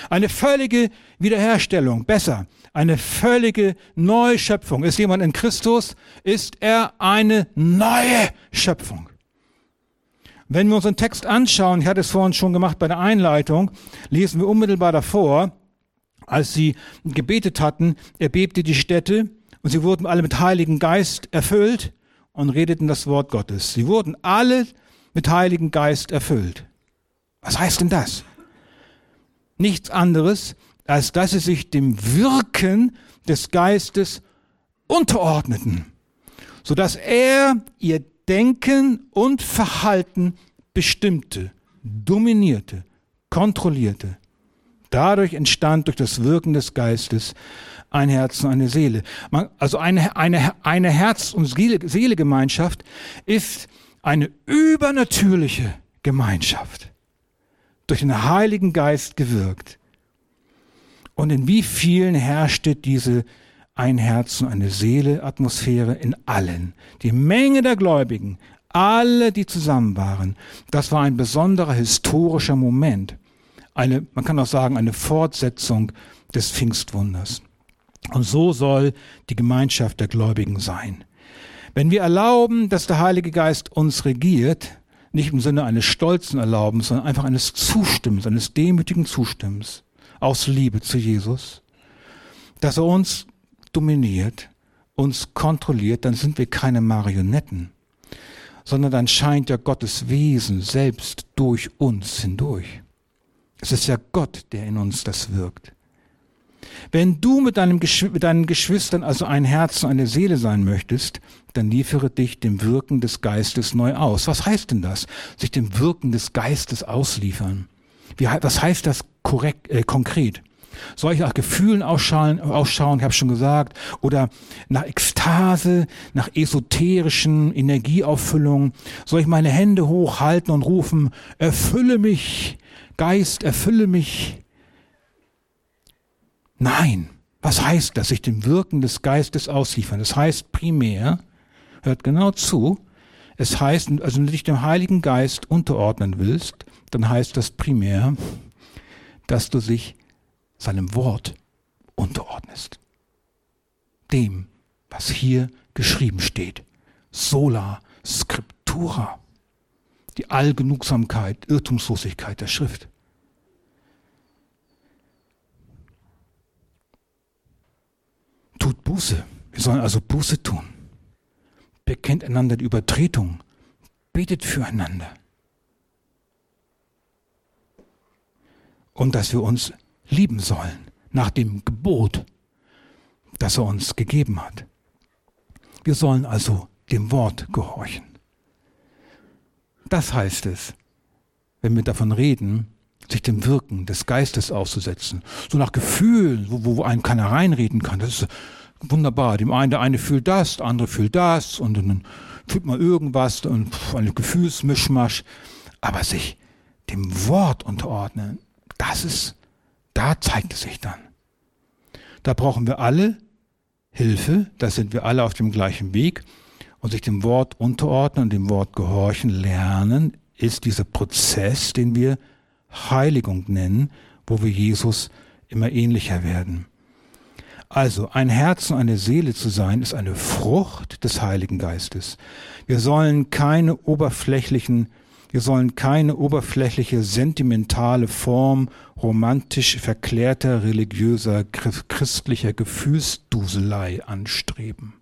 Eine völlige Wiederherstellung, besser, eine völlige Neuschöpfung. Ist jemand in Christus, ist er eine neue Schöpfung. Wenn wir uns den Text anschauen, ich hatte es vorhin schon gemacht bei der Einleitung, lesen wir unmittelbar davor, als sie gebetet hatten, erbebte die Stätte und sie wurden alle mit Heiligen Geist erfüllt und redeten das Wort Gottes. Sie wurden alle mit Heiligen Geist erfüllt. Was heißt denn das? Nichts anderes, als dass sie sich dem Wirken des Geistes unterordneten, sodass er ihr Denken und Verhalten bestimmte, dominierte, kontrollierte. Dadurch entstand durch das Wirken des Geistes ein Herz und eine Seele. Man, also eine, eine, eine Herz- und Seelegemeinschaft ist eine übernatürliche Gemeinschaft, durch den Heiligen Geist gewirkt. Und in wie vielen herrschte diese ein Herz und eine Seele Atmosphäre in allen. Die Menge der Gläubigen, alle, die zusammen waren. Das war ein besonderer historischer Moment. Eine, man kann auch sagen, eine Fortsetzung des Pfingstwunders. Und so soll die Gemeinschaft der Gläubigen sein. Wenn wir erlauben, dass der Heilige Geist uns regiert, nicht im Sinne eines stolzen Erlaubens, sondern einfach eines Zustimmens, eines demütigen Zustimmens aus Liebe zu Jesus, dass er uns dominiert, uns kontrolliert, dann sind wir keine Marionetten, sondern dann scheint ja Gottes Wesen selbst durch uns hindurch. Es ist ja Gott, der in uns das wirkt. Wenn du mit, deinem mit deinen Geschwistern also ein Herz und eine Seele sein möchtest, dann liefere dich dem Wirken des Geistes neu aus. Was heißt denn das? Sich dem Wirken des Geistes ausliefern. Wie, was heißt das korrekt, äh, konkret? Soll ich nach Gefühlen ausschauen, ausschauen ich habe schon gesagt, oder nach Ekstase, nach esoterischen Energieauffüllungen? Soll ich meine Hände hochhalten und rufen, erfülle mich, Geist, erfülle mich? Nein. Was heißt das? Sich dem Wirken des Geistes ausliefern. Das heißt primär, hört genau zu, es heißt, also wenn du dich dem Heiligen Geist unterordnen willst, dann heißt das primär, dass du dich seinem Wort unterordnest. Dem, was hier geschrieben steht. Sola Scriptura. Die Allgenugsamkeit, Irrtumslosigkeit der Schrift. Tut Buße. Wir sollen also Buße tun. Bekennt einander die Übertretung. Betet füreinander. Und dass wir uns lieben sollen nach dem Gebot, das er uns gegeben hat. Wir sollen also dem Wort gehorchen. Das heißt es, wenn wir davon reden, sich dem Wirken des Geistes auszusetzen. So nach Gefühlen, wo, wo einem keiner reinreden kann. Das ist wunderbar. Dem einen, der eine fühlt das, der andere fühlt das und dann fühlt man irgendwas und ein Gefühlsmischmasch. Aber sich dem Wort unterordnen, das ist da zeigt es sich dann. Da brauchen wir alle Hilfe, da sind wir alle auf dem gleichen Weg und sich dem Wort unterordnen und dem Wort gehorchen lernen, ist dieser Prozess, den wir Heiligung nennen, wo wir Jesus immer ähnlicher werden. Also ein Herz und eine Seele zu sein, ist eine Frucht des Heiligen Geistes. Wir sollen keine oberflächlichen wir sollen keine oberflächliche, sentimentale Form romantisch verklärter, religiöser, christlicher Gefühlsduselei anstreben.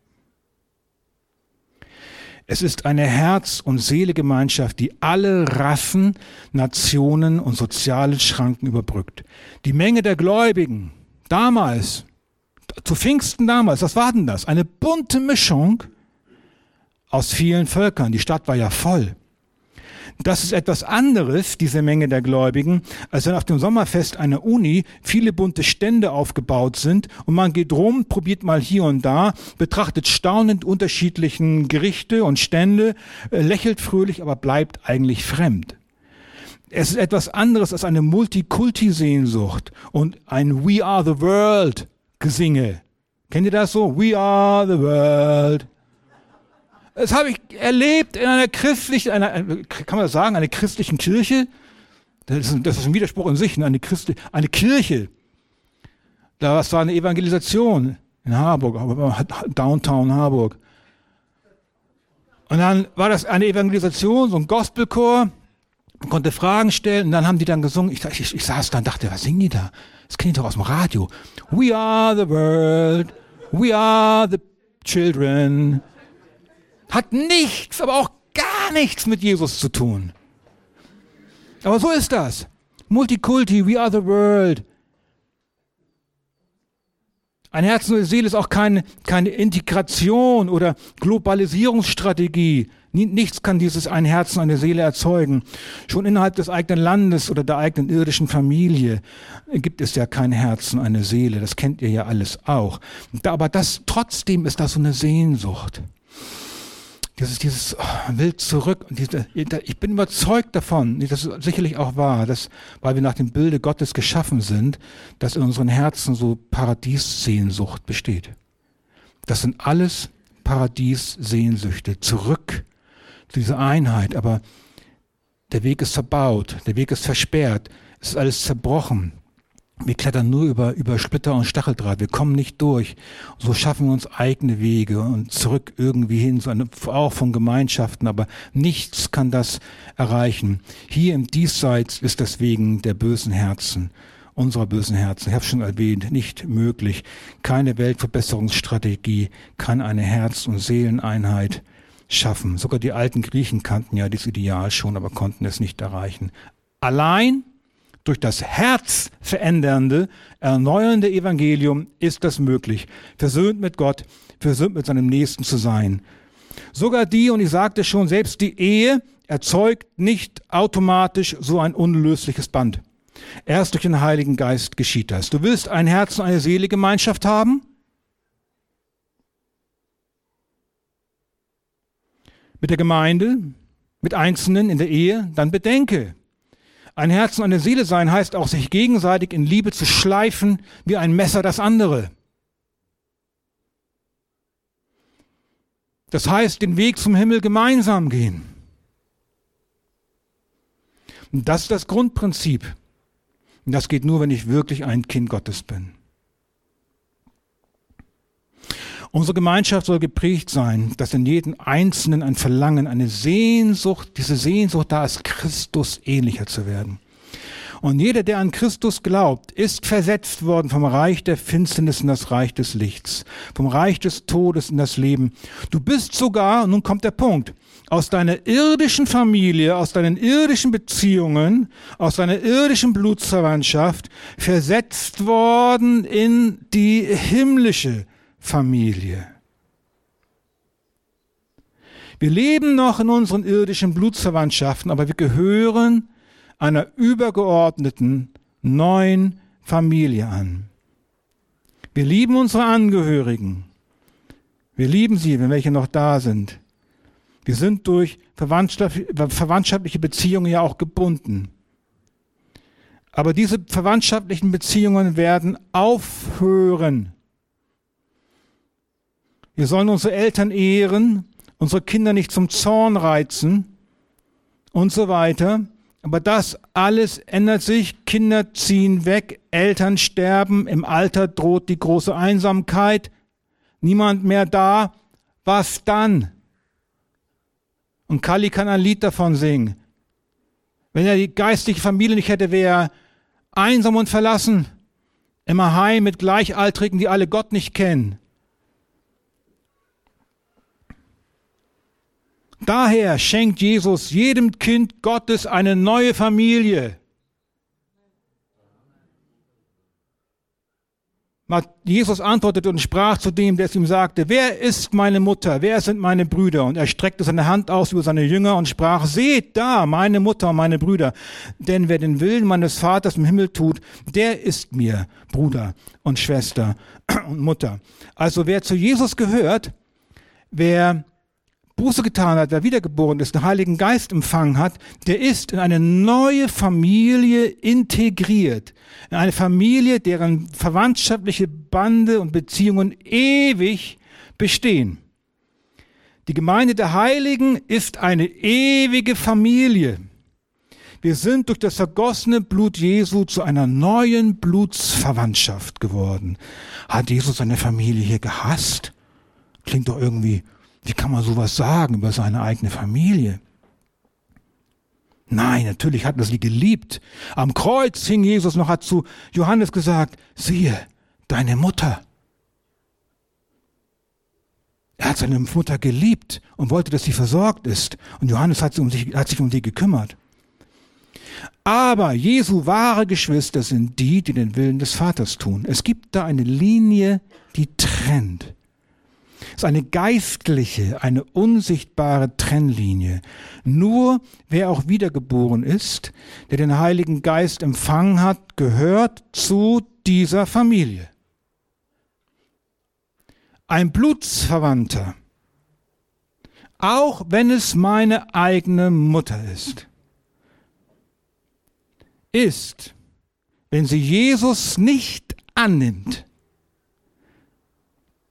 Es ist eine Herz- und Seelegemeinschaft, die alle Rassen, Nationen und soziale Schranken überbrückt. Die Menge der Gläubigen damals, zu Pfingsten damals, was war denn das? Eine bunte Mischung aus vielen Völkern. Die Stadt war ja voll. Das ist etwas anderes, diese Menge der Gläubigen, als wenn auf dem Sommerfest einer Uni viele bunte Stände aufgebaut sind und man geht rum, probiert mal hier und da, betrachtet staunend unterschiedlichen Gerichte und Stände, äh, lächelt fröhlich, aber bleibt eigentlich fremd. Es ist etwas anderes als eine Multikulti-Sehnsucht und ein We are the world Gesinge. Kennt ihr das so? We are the world. Das habe ich erlebt in einer christlichen, einer, kann man das sagen, einer christlichen Kirche. Das ist, das ist ein Widerspruch in sich, ne? eine, Christi, eine Kirche. Da war es eine Evangelisation in Harburg, Downtown Harburg. Und dann war das eine Evangelisation, so ein Gospelchor. Man konnte Fragen stellen und dann haben die dann gesungen. Ich, ich, ich saß da und dachte, was singen die da? Das kenne ich doch aus dem Radio. We are the world, we are the children, hat nichts, aber auch gar nichts mit Jesus zu tun. Aber so ist das. Multikulti, we are the world. Ein Herz und eine Seele ist auch keine, keine Integration oder Globalisierungsstrategie. Nichts kann dieses ein Herz und eine Seele erzeugen. Schon innerhalb des eigenen Landes oder der eigenen irdischen Familie gibt es ja kein Herz und eine Seele. Das kennt ihr ja alles auch. Aber das, trotzdem ist das so eine Sehnsucht dieses, dieses oh, will zurück. Diese, ich bin überzeugt davon, das ist sicherlich auch wahr, dass, weil wir nach dem Bilde Gottes geschaffen sind, dass in unseren Herzen so Paradiessehnsucht besteht. Das sind alles Paradiessehnsüchte. Zurück zu dieser Einheit. Aber der Weg ist verbaut, der Weg ist versperrt, es ist alles zerbrochen. Wir klettern nur über, über Splitter und Stacheldraht. Wir kommen nicht durch. So schaffen wir uns eigene Wege und zurück irgendwie hin, so eine, auch von Gemeinschaften. Aber nichts kann das erreichen. Hier im Diesseits ist das wegen der bösen Herzen, unserer bösen Herzen, ich habe schon erwähnt, nicht möglich. Keine Weltverbesserungsstrategie kann eine Herz- und Seeleneinheit schaffen. Sogar die alten Griechen kannten ja dieses Ideal schon, aber konnten es nicht erreichen. Allein durch das Herz verändernde, erneuernde Evangelium ist das möglich. Versöhnt mit Gott, versöhnt mit seinem Nächsten zu sein. Sogar die, und ich sagte schon, selbst die Ehe erzeugt nicht automatisch so ein unlösliches Band. Erst durch den Heiligen Geist geschieht das. Du willst ein Herz und eine Seele Gemeinschaft haben? Mit der Gemeinde, mit Einzelnen in der Ehe, dann bedenke, ein Herz und eine Seele sein heißt auch, sich gegenseitig in Liebe zu schleifen wie ein Messer das andere. Das heißt, den Weg zum Himmel gemeinsam gehen. Und das ist das Grundprinzip. Und das geht nur, wenn ich wirklich ein Kind Gottes bin. Unsere Gemeinschaft soll geprägt sein, dass in jedem Einzelnen ein Verlangen, eine Sehnsucht, diese Sehnsucht da ist, Christus ähnlicher zu werden. Und jeder, der an Christus glaubt, ist versetzt worden vom Reich der Finsternis in das Reich des Lichts, vom Reich des Todes in das Leben. Du bist sogar, nun kommt der Punkt, aus deiner irdischen Familie, aus deinen irdischen Beziehungen, aus deiner irdischen Blutsverwandtschaft versetzt worden in die himmlische Familie. Wir leben noch in unseren irdischen Blutsverwandtschaften, aber wir gehören einer übergeordneten neuen Familie an. Wir lieben unsere Angehörigen. Wir lieben sie, wenn welche noch da sind. Wir sind durch verwandtschaftliche Beziehungen ja auch gebunden. Aber diese verwandtschaftlichen Beziehungen werden aufhören, wir sollen unsere Eltern ehren, unsere Kinder nicht zum Zorn reizen und so weiter. Aber das alles ändert sich. Kinder ziehen weg, Eltern sterben, im Alter droht die große Einsamkeit, niemand mehr da. Was dann? Und Kali kann ein Lied davon singen. Wenn er die geistliche Familie nicht hätte, wäre er einsam und verlassen. Immer heim mit Gleichaltrigen, die alle Gott nicht kennen. Daher schenkt Jesus jedem Kind Gottes eine neue Familie. Jesus antwortete und sprach zu dem, der es ihm sagte, wer ist meine Mutter, wer sind meine Brüder? Und er streckte seine Hand aus über seine Jünger und sprach, seht da, meine Mutter und meine Brüder. Denn wer den Willen meines Vaters im Himmel tut, der ist mir Bruder und Schwester und Mutter. Also wer zu Jesus gehört, wer Buße getan hat, wer wiedergeboren ist, den Heiligen Geist empfangen hat, der ist in eine neue Familie integriert. In eine Familie, deren verwandtschaftliche Bande und Beziehungen ewig bestehen. Die Gemeinde der Heiligen ist eine ewige Familie. Wir sind durch das vergossene Blut Jesu zu einer neuen Blutsverwandtschaft geworden. Hat Jesus seine Familie hier gehasst? Klingt doch irgendwie wie kann man sowas sagen über seine eigene Familie? Nein, natürlich hat er sie geliebt. Am Kreuz hing Jesus noch, hat zu Johannes gesagt, siehe, deine Mutter. Er hat seine Mutter geliebt und wollte, dass sie versorgt ist. Und Johannes hat, um sich, hat sich um sie gekümmert. Aber Jesu wahre Geschwister sind die, die den Willen des Vaters tun. Es gibt da eine Linie, die trennt. Ist eine geistliche, eine unsichtbare Trennlinie. Nur wer auch wiedergeboren ist, der den Heiligen Geist empfangen hat, gehört zu dieser Familie. Ein Blutsverwandter, auch wenn es meine eigene Mutter ist, ist, wenn sie Jesus nicht annimmt,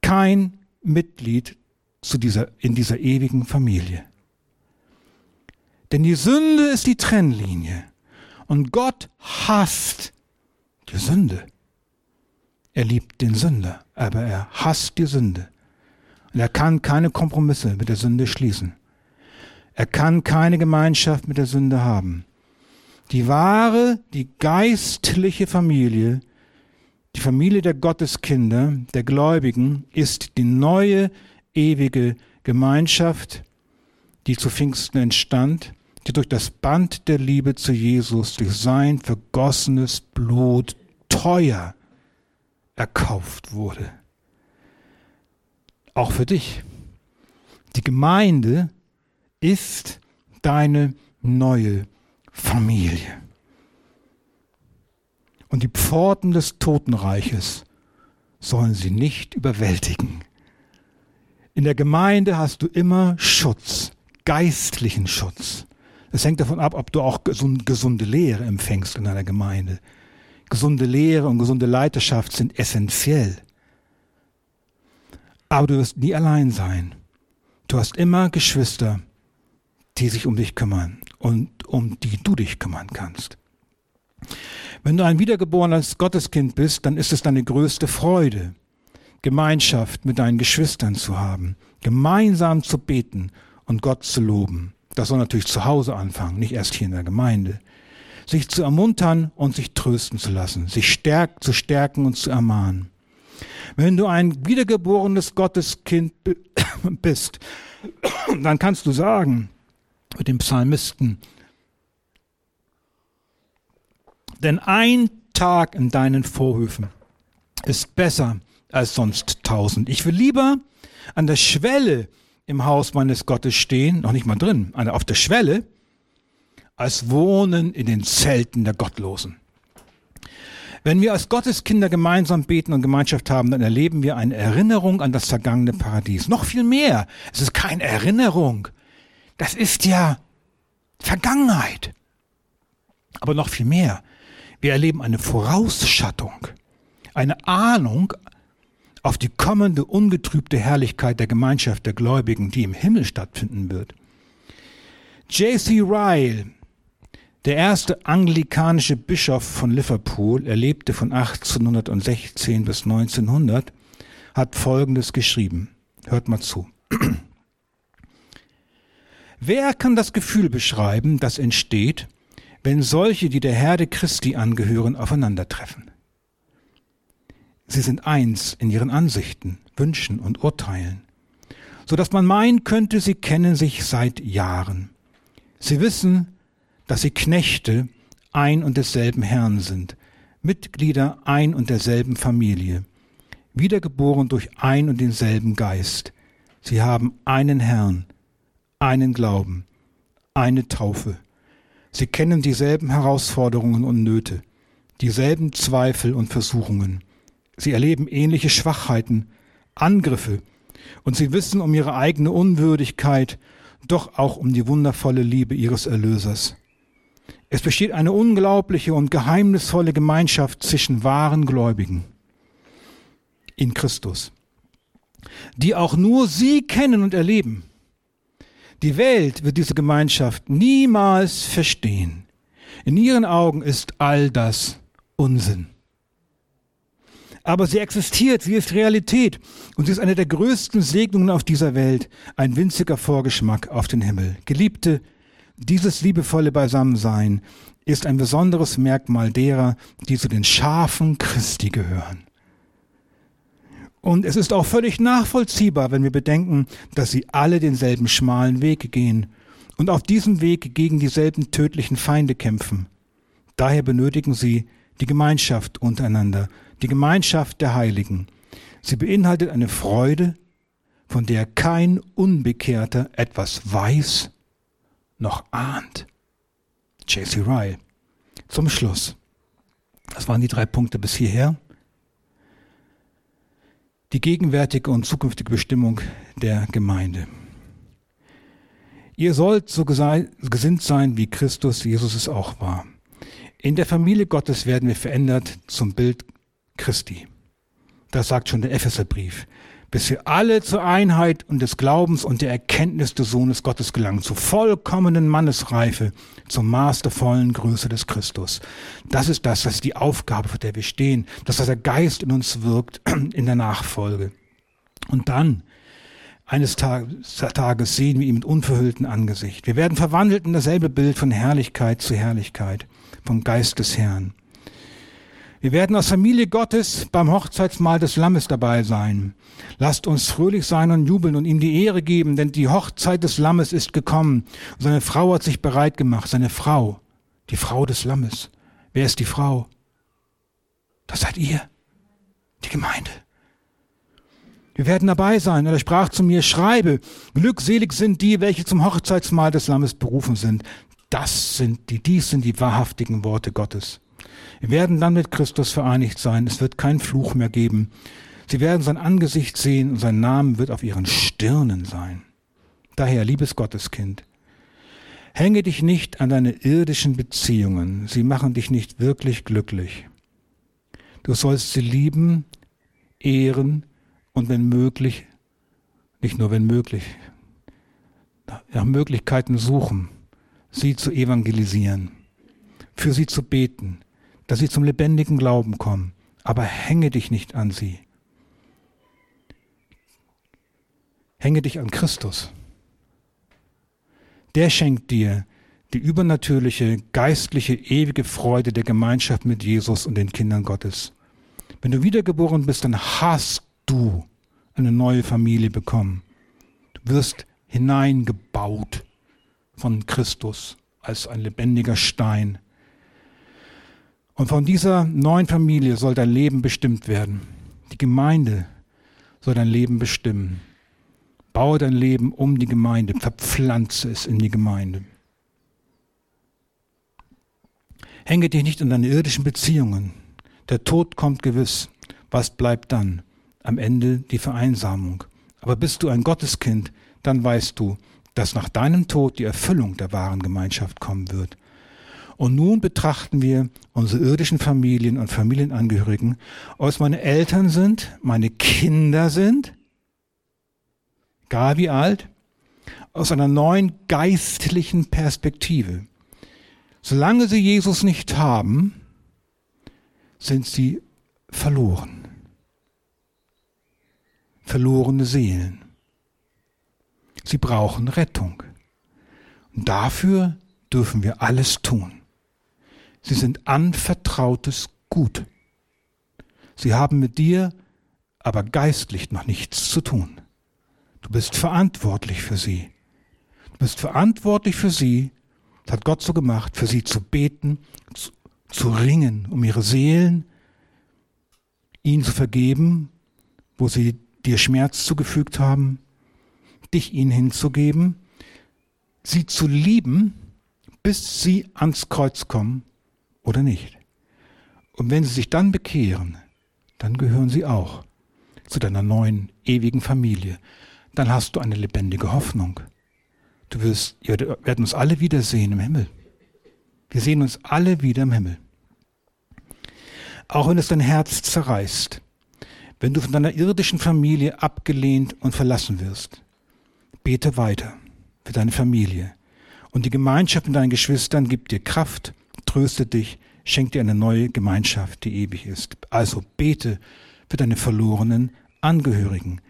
kein Mitglied zu dieser, in dieser ewigen Familie. Denn die Sünde ist die Trennlinie. Und Gott hasst die Sünde. Er liebt den Sünder, aber er hasst die Sünde. Und er kann keine Kompromisse mit der Sünde schließen. Er kann keine Gemeinschaft mit der Sünde haben. Die wahre, die geistliche Familie, die Familie der Gotteskinder, der Gläubigen, ist die neue, ewige Gemeinschaft, die zu Pfingsten entstand, die durch das Band der Liebe zu Jesus, durch sein vergossenes Blut teuer erkauft wurde. Auch für dich. Die Gemeinde ist deine neue Familie. Und die Pforten des Totenreiches sollen sie nicht überwältigen. In der Gemeinde hast du immer Schutz, geistlichen Schutz. Es hängt davon ab, ob du auch gesunde Lehre empfängst in einer Gemeinde. Gesunde Lehre und gesunde Leiterschaft sind essentiell. Aber du wirst nie allein sein. Du hast immer Geschwister, die sich um dich kümmern und um die du dich kümmern kannst. Wenn du ein wiedergeborenes Gotteskind bist, dann ist es deine größte Freude, Gemeinschaft mit deinen Geschwistern zu haben, gemeinsam zu beten und Gott zu loben. Das soll natürlich zu Hause anfangen, nicht erst hier in der Gemeinde. Sich zu ermuntern und sich trösten zu lassen, sich stärk, zu stärken und zu ermahnen. Wenn du ein wiedergeborenes Gotteskind bist, dann kannst du sagen mit dem Psalmisten, denn ein Tag in deinen Vorhöfen ist besser als sonst tausend. Ich will lieber an der Schwelle im Haus meines Gottes stehen, noch nicht mal drin, auf der Schwelle, als wohnen in den Zelten der Gottlosen. Wenn wir als Gotteskinder gemeinsam beten und Gemeinschaft haben, dann erleben wir eine Erinnerung an das vergangene Paradies. Noch viel mehr. Es ist keine Erinnerung. Das ist ja Vergangenheit. Aber noch viel mehr. Wir erleben eine Vorausschattung, eine Ahnung auf die kommende ungetrübte Herrlichkeit der Gemeinschaft der Gläubigen, die im Himmel stattfinden wird. J.C. Ryle, der erste anglikanische Bischof von Liverpool, er lebte von 1816 bis 1900, hat Folgendes geschrieben. Hört mal zu. Wer kann das Gefühl beschreiben, das entsteht, wenn solche, die der Herde Christi angehören, aufeinandertreffen? Sie sind eins in ihren Ansichten, Wünschen und Urteilen, so dass man meinen könnte, sie kennen sich seit Jahren. Sie wissen, dass sie Knechte ein und desselben Herrn sind, Mitglieder ein und derselben Familie, wiedergeboren durch ein und denselben Geist. Sie haben einen Herrn, einen Glauben, eine Taufe. Sie kennen dieselben Herausforderungen und Nöte, dieselben Zweifel und Versuchungen. Sie erleben ähnliche Schwachheiten, Angriffe, und sie wissen um ihre eigene Unwürdigkeit, doch auch um die wundervolle Liebe ihres Erlösers. Es besteht eine unglaubliche und geheimnisvolle Gemeinschaft zwischen wahren Gläubigen in Christus, die auch nur sie kennen und erleben. Die Welt wird diese Gemeinschaft niemals verstehen. In ihren Augen ist all das Unsinn aber sie existiert, sie ist Realität und sie ist eine der größten Segnungen auf dieser Welt, ein winziger Vorgeschmack auf den Himmel. Geliebte, dieses liebevolle Beisammensein ist ein besonderes Merkmal derer, die zu den Schafen Christi gehören. Und es ist auch völlig nachvollziehbar, wenn wir bedenken, dass sie alle denselben schmalen Weg gehen und auf diesem Weg gegen dieselben tödlichen Feinde kämpfen. Daher benötigen sie die Gemeinschaft untereinander, die Gemeinschaft der Heiligen. Sie beinhaltet eine Freude, von der kein Unbekehrter etwas weiß noch ahnt. J.C. Ryle. Zum Schluss. Das waren die drei Punkte bis hierher. Die gegenwärtige und zukünftige Bestimmung der Gemeinde. Ihr sollt so gesinnt sein, wie Christus Jesus es auch war. In der Familie Gottes werden wir verändert zum Bild Christi. Das sagt schon der Epheserbrief. Bis wir alle zur Einheit und des Glaubens und der Erkenntnis des Sohnes Gottes gelangen, zur vollkommenen Mannesreife, zum Maß der vollen Größe des Christus. Das ist das, das ist die Aufgabe, für der wir stehen, dass der Geist in uns wirkt in der Nachfolge. Und dann, eines Tages sehen wir ihn mit unverhülltem Angesicht. Wir werden verwandelt in dasselbe Bild von Herrlichkeit zu Herrlichkeit, vom Geist des Herrn. Wir werden aus Familie Gottes beim Hochzeitsmahl des Lammes dabei sein. Lasst uns fröhlich sein und jubeln und ihm die Ehre geben, denn die Hochzeit des Lammes ist gekommen. Seine Frau hat sich bereit gemacht. Seine Frau, die Frau des Lammes. Wer ist die Frau? Das seid ihr, die Gemeinde. Wir werden dabei sein. Und er sprach zu mir, schreibe, glückselig sind die, welche zum Hochzeitsmahl des Lammes berufen sind. Das sind die, dies sind die wahrhaftigen Worte Gottes. Wir werden dann mit Christus vereinigt sein. Es wird keinen Fluch mehr geben. Sie werden sein Angesicht sehen und sein Name wird auf ihren Stirnen sein. Daher, liebes Gotteskind, hänge dich nicht an deine irdischen Beziehungen. Sie machen dich nicht wirklich glücklich. Du sollst sie lieben, ehren und wenn möglich, nicht nur wenn möglich, nach Möglichkeiten suchen, sie zu evangelisieren, für sie zu beten, dass sie zum lebendigen Glauben kommen. Aber hänge dich nicht an sie. Hänge dich an Christus. Der schenkt dir die übernatürliche, geistliche, ewige Freude der Gemeinschaft mit Jesus und den Kindern Gottes. Wenn du wiedergeboren bist, dann hast du eine neue Familie bekommen. Du wirst hineingebaut von Christus als ein lebendiger Stein. Und von dieser neuen Familie soll dein Leben bestimmt werden. Die Gemeinde soll dein Leben bestimmen. Baue dein Leben um die Gemeinde, verpflanze es in die Gemeinde. Hänge dich nicht an deine irdischen Beziehungen. Der Tod kommt gewiss. Was bleibt dann? Am Ende die Vereinsamung. Aber bist du ein Gotteskind, dann weißt du, dass nach deinem Tod die Erfüllung der wahren Gemeinschaft kommen wird. Und nun betrachten wir unsere irdischen Familien und Familienangehörigen, ob es meine Eltern sind, meine Kinder sind, egal wie alt, aus einer neuen geistlichen Perspektive. Solange sie Jesus nicht haben, sind sie verloren. Verlorene Seelen. Sie brauchen Rettung. Und dafür dürfen wir alles tun. Sie sind anvertrautes Gut. Sie haben mit dir aber geistlich noch nichts zu tun. Du bist verantwortlich für sie. Du bist verantwortlich für sie, das hat Gott so gemacht, für sie zu beten, zu, zu ringen, um ihre Seelen, ihnen zu vergeben, wo sie dir Schmerz zugefügt haben, dich ihnen hinzugeben, sie zu lieben, bis sie ans Kreuz kommen oder nicht. Und wenn sie sich dann bekehren, dann gehören sie auch zu deiner neuen, ewigen Familie. Dann hast du eine lebendige Hoffnung. Du wirst, wir werden uns alle wiedersehen im Himmel. Wir sehen uns alle wieder im Himmel. Auch wenn es dein Herz zerreißt, wenn du von deiner irdischen Familie abgelehnt und verlassen wirst, bete weiter für deine Familie. Und die Gemeinschaft mit deinen Geschwistern gibt dir Kraft tröstet dich, schenkt dir eine neue Gemeinschaft, die ewig ist. Also bete für deine verlorenen Angehörigen.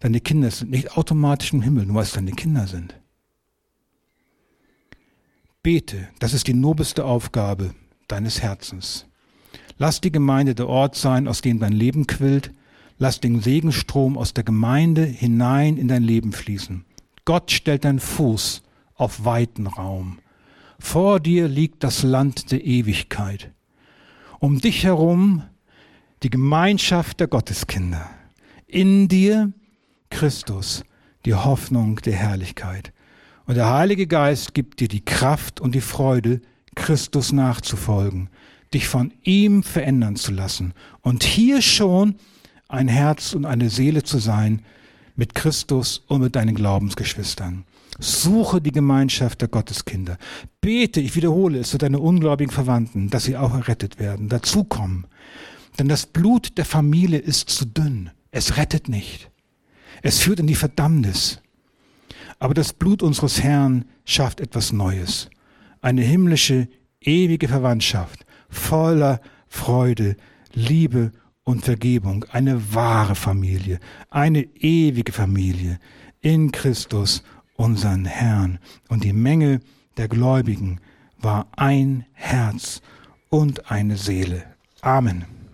Deine Kinder sind nicht automatisch im Himmel, nur weil es deine Kinder sind. Bete, das ist die nobelste Aufgabe deines Herzens. Lass die Gemeinde der Ort sein, aus dem dein Leben quillt. Lass den Segenstrom aus der Gemeinde hinein in dein Leben fließen. Gott stellt deinen Fuß auf weiten Raum. Vor dir liegt das Land der Ewigkeit. Um dich herum die Gemeinschaft der Gotteskinder. In dir Christus, die Hoffnung der Herrlichkeit. Und der Heilige Geist gibt dir die Kraft und die Freude, Christus nachzufolgen, dich von ihm verändern zu lassen und hier schon ein Herz und eine Seele zu sein mit Christus und mit deinen Glaubensgeschwistern. Suche die Gemeinschaft der Gotteskinder. Bete, ich wiederhole es, zu deinen ungläubigen Verwandten, dass sie auch errettet werden, dazukommen. Denn das Blut der Familie ist zu dünn. Es rettet nicht. Es führt in die Verdammnis. Aber das Blut unseres Herrn schafft etwas Neues. Eine himmlische, ewige Verwandtschaft, voller Freude, Liebe und Vergebung. Eine wahre Familie, eine ewige Familie in Christus, unseren Herrn. Und die Menge der Gläubigen war ein Herz und eine Seele. Amen.